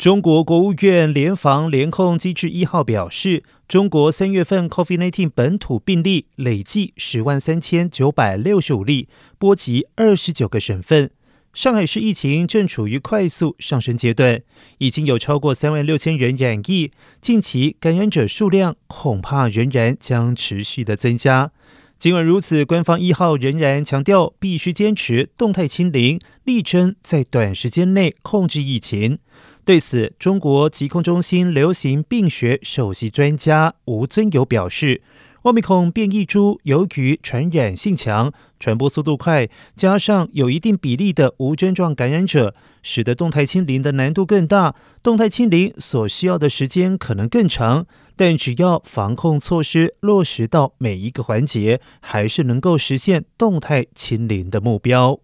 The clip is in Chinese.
中国国务院联防联控机制一号表示，中国三月份 COVID-19 本土病例累计十万三千九百六十五例，波及二十九个省份。上海市疫情正处于快速上升阶段，已经有超过三万六千人染疫，近期感染者数量恐怕仍然将持续的增加。尽管如此，官方一号仍然强调必须坚持动态清零，力争在短时间内控制疫情。对此，中国疾控中心流行病学首席专家吴尊友表示，奥密克戎变异株由于传染性强、传播速度快，加上有一定比例的无症状感染者，使得动态清零的难度更大。动态清零所需要的时间可能更长。但只要防控措施落实到每一个环节，还是能够实现动态清零的目标。